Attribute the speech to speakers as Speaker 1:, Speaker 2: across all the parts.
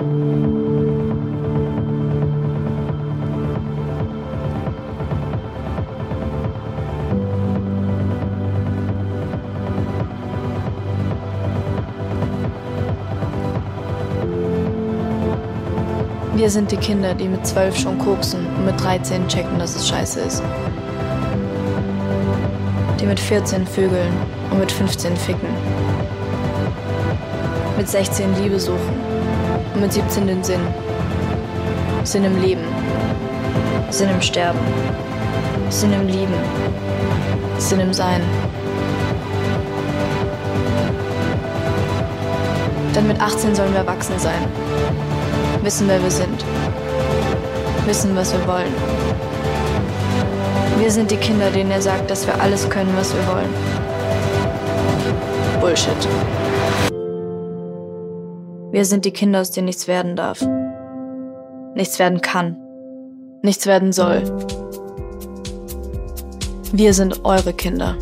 Speaker 1: Wir sind die Kinder, die mit zwölf schon koksen und mit 13 checken, dass es scheiße ist. Die mit 14 vögeln und mit 15 ficken. Mit 16 Liebe suchen mit 17 den Sinn. Sinn im Leben. Sinn im Sterben. Sinn im Lieben. Sinn im Sein. Dann mit 18 sollen wir erwachsen sein. Wissen, wer wir sind. Wissen, was wir wollen. Wir sind die Kinder, denen er sagt, dass wir alles können, was wir wollen. Bullshit. Wir sind die Kinder, aus denen nichts werden darf. Nichts werden kann. Nichts werden soll. Wir sind eure Kinder.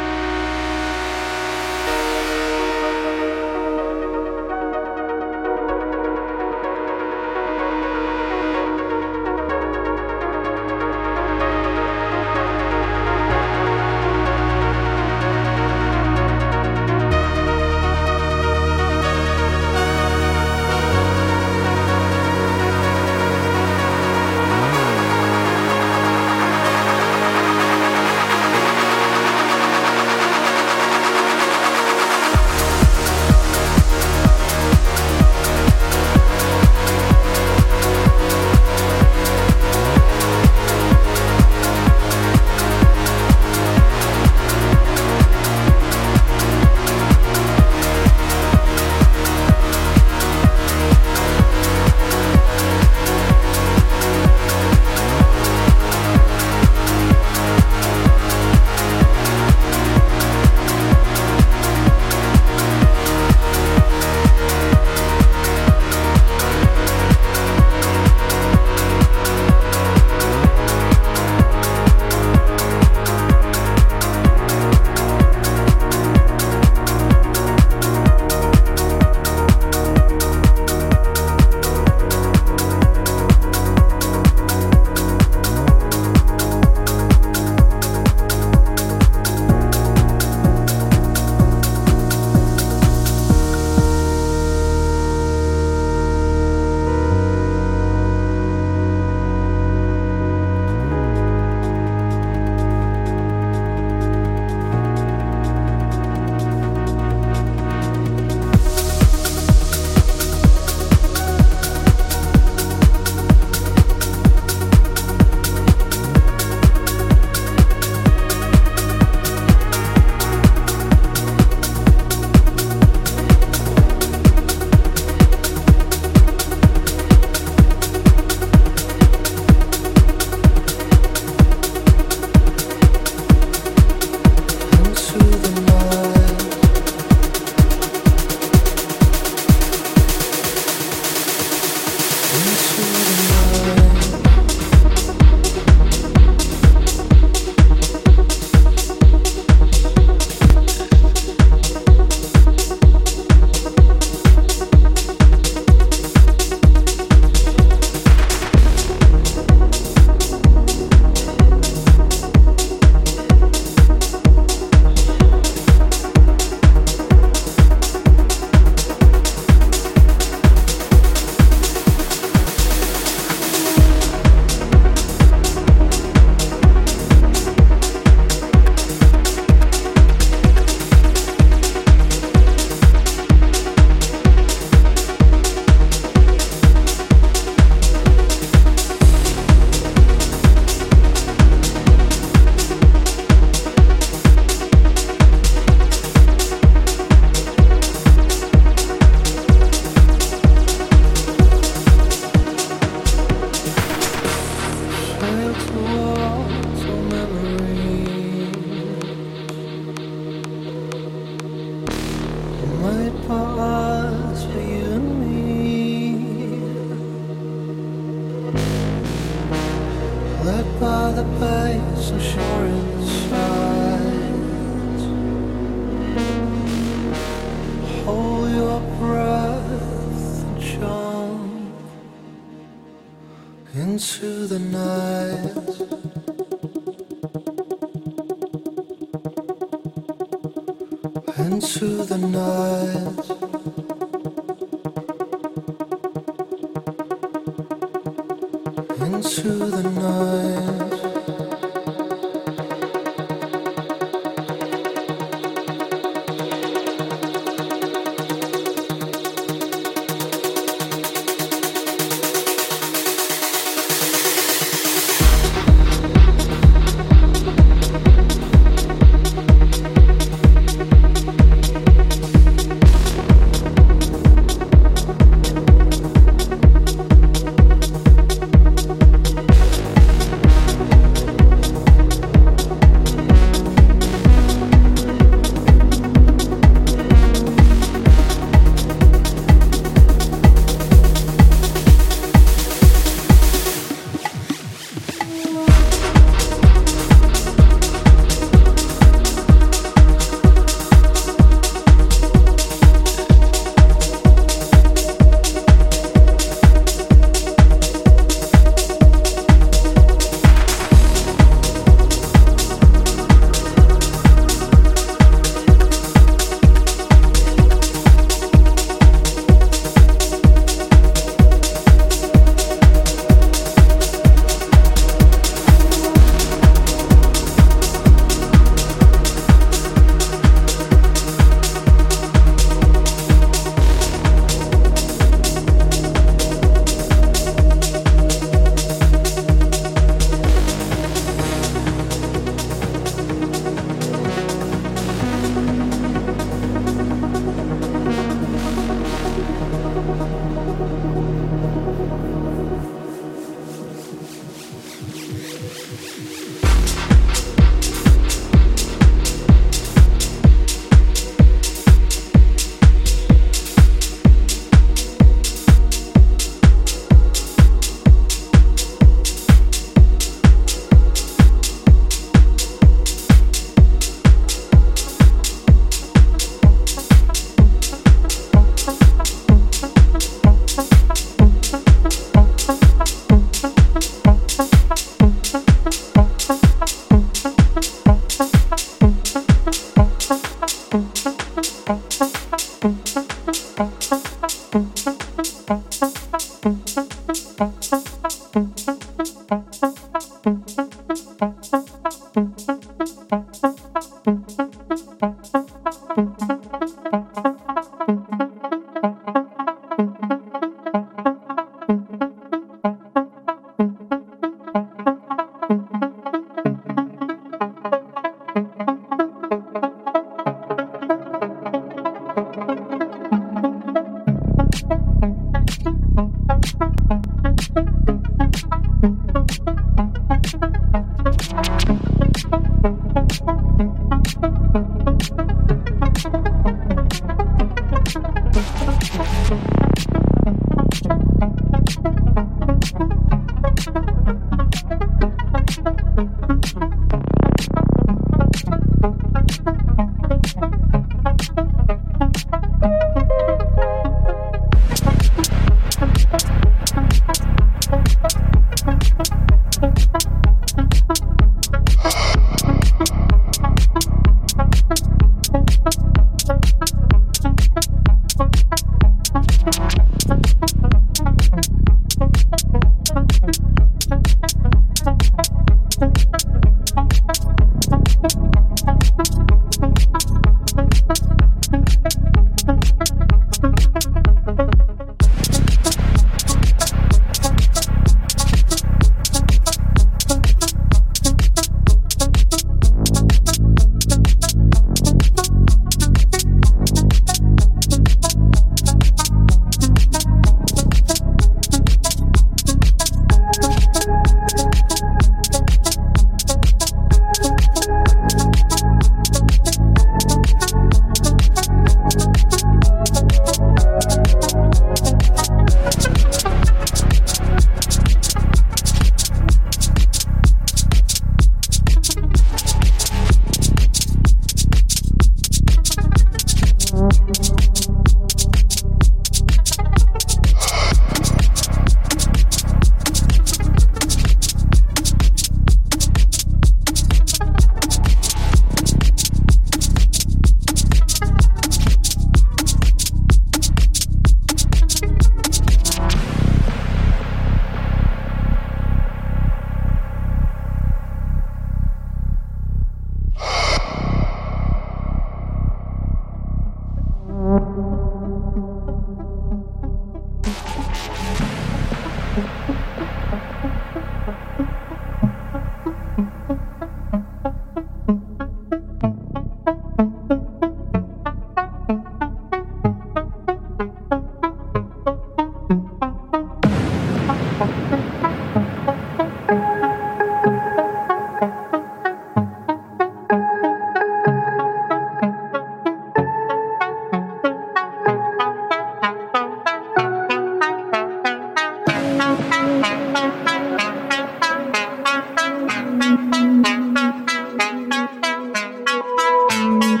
Speaker 2: thank you